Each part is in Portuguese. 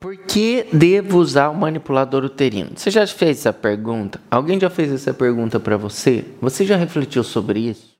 Por que devo usar o manipulador uterino? Você já fez essa pergunta? Alguém já fez essa pergunta para você? Você já refletiu sobre isso?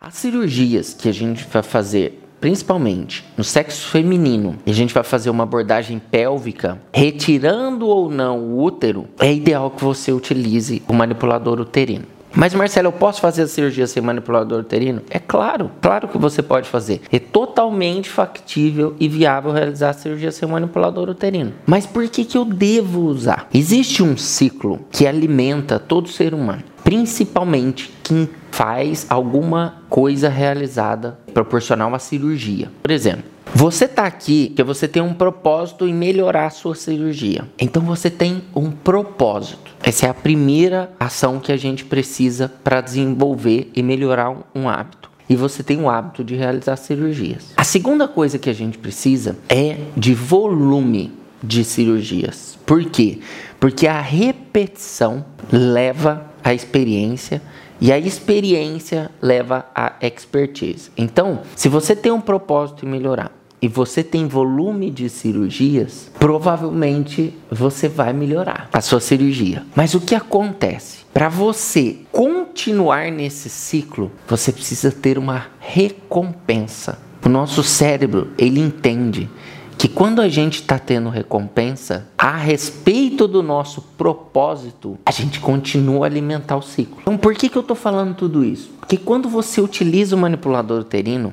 As cirurgias que a gente vai fazer principalmente no sexo feminino, e a gente vai fazer uma abordagem pélvica, retirando ou não o útero, é ideal que você utilize o manipulador uterino. Mas Marcelo, eu posso fazer a cirurgia sem manipulador uterino? É claro, claro que você pode fazer. É totalmente factível e viável realizar a cirurgia sem manipulador uterino. Mas por que, que eu devo usar? Existe um ciclo que alimenta todo ser humano, principalmente quem faz alguma coisa realizada proporcional uma cirurgia. Por exemplo, você está aqui porque você tem um propósito em melhorar a sua cirurgia. Então você tem um propósito. Essa é a primeira ação que a gente precisa para desenvolver e melhorar um hábito. E você tem o hábito de realizar cirurgias. A segunda coisa que a gente precisa é de volume de cirurgias. Por quê? Porque a repetição leva à experiência e a experiência leva à expertise. Então, se você tem um propósito em melhorar, e você tem volume de cirurgias, provavelmente você vai melhorar a sua cirurgia. Mas o que acontece? Para você continuar nesse ciclo, você precisa ter uma recompensa. O nosso cérebro, ele entende que quando a gente está tendo recompensa a respeito do nosso propósito, a gente continua a alimentar o ciclo. Então, por que, que eu estou falando tudo isso? Porque quando você utiliza o manipulador uterino,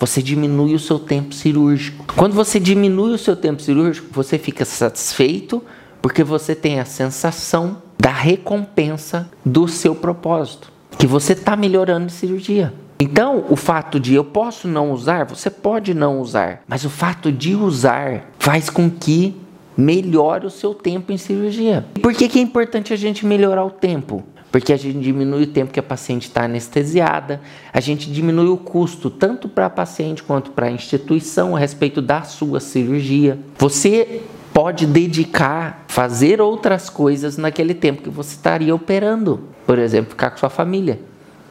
você diminui o seu tempo cirúrgico. Quando você diminui o seu tempo cirúrgico, você fica satisfeito porque você tem a sensação da recompensa do seu propósito, que você está melhorando em cirurgia. Então, o fato de eu posso não usar, você pode não usar, mas o fato de usar faz com que melhore o seu tempo em cirurgia. Por que, que é importante a gente melhorar o tempo? Porque a gente diminui o tempo que a paciente está anestesiada, a gente diminui o custo tanto para a paciente quanto para a instituição a respeito da sua cirurgia. Você pode dedicar, fazer outras coisas naquele tempo que você estaria operando, por exemplo, ficar com sua família,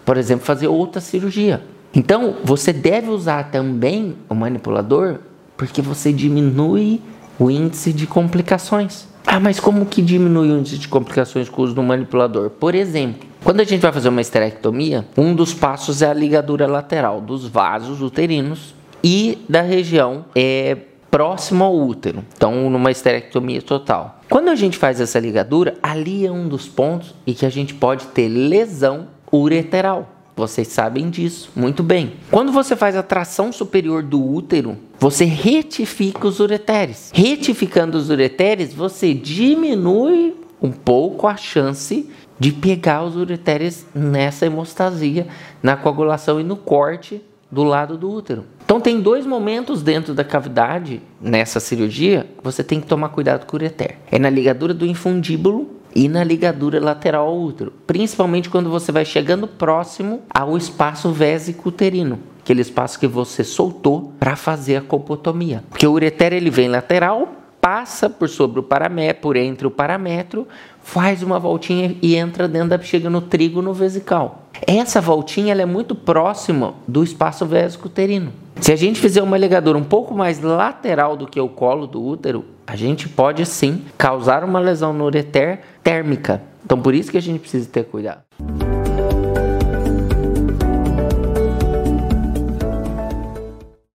por exemplo, fazer outra cirurgia. Então, você deve usar também o manipulador porque você diminui o índice de complicações. Ah, mas como que diminui o índice de complicações com o uso do manipulador? Por exemplo, quando a gente vai fazer uma esterectomia, um dos passos é a ligadura lateral dos vasos uterinos e da região é, próxima ao útero. Então, numa esterectomia total. Quando a gente faz essa ligadura, ali é um dos pontos em que a gente pode ter lesão ureteral. Vocês sabem disso muito bem. Quando você faz a tração superior do útero, você retifica os ureteres. Retificando os ureteres, você diminui um pouco a chance de pegar os ureteres nessa hemostasia, na coagulação e no corte do lado do útero. Então tem dois momentos dentro da cavidade nessa cirurgia que você tem que tomar cuidado com o ureter. É na ligadura do infundíbulo e na ligadura lateral ao útero, principalmente quando você vai chegando próximo ao espaço vésico uterino, aquele espaço que você soltou para fazer a colpotomia. Porque o ureter ele vem lateral, passa por sobre o parametro, por entre o parametro, faz uma voltinha e entra dentro da chega no trigo no vesical. Essa voltinha ela é muito próxima do espaço vésico uterino. Se a gente fizer uma ligadura um pouco mais lateral do que o colo do útero, a gente pode sim causar uma lesão no ureter térmica. Então por isso que a gente precisa ter cuidado.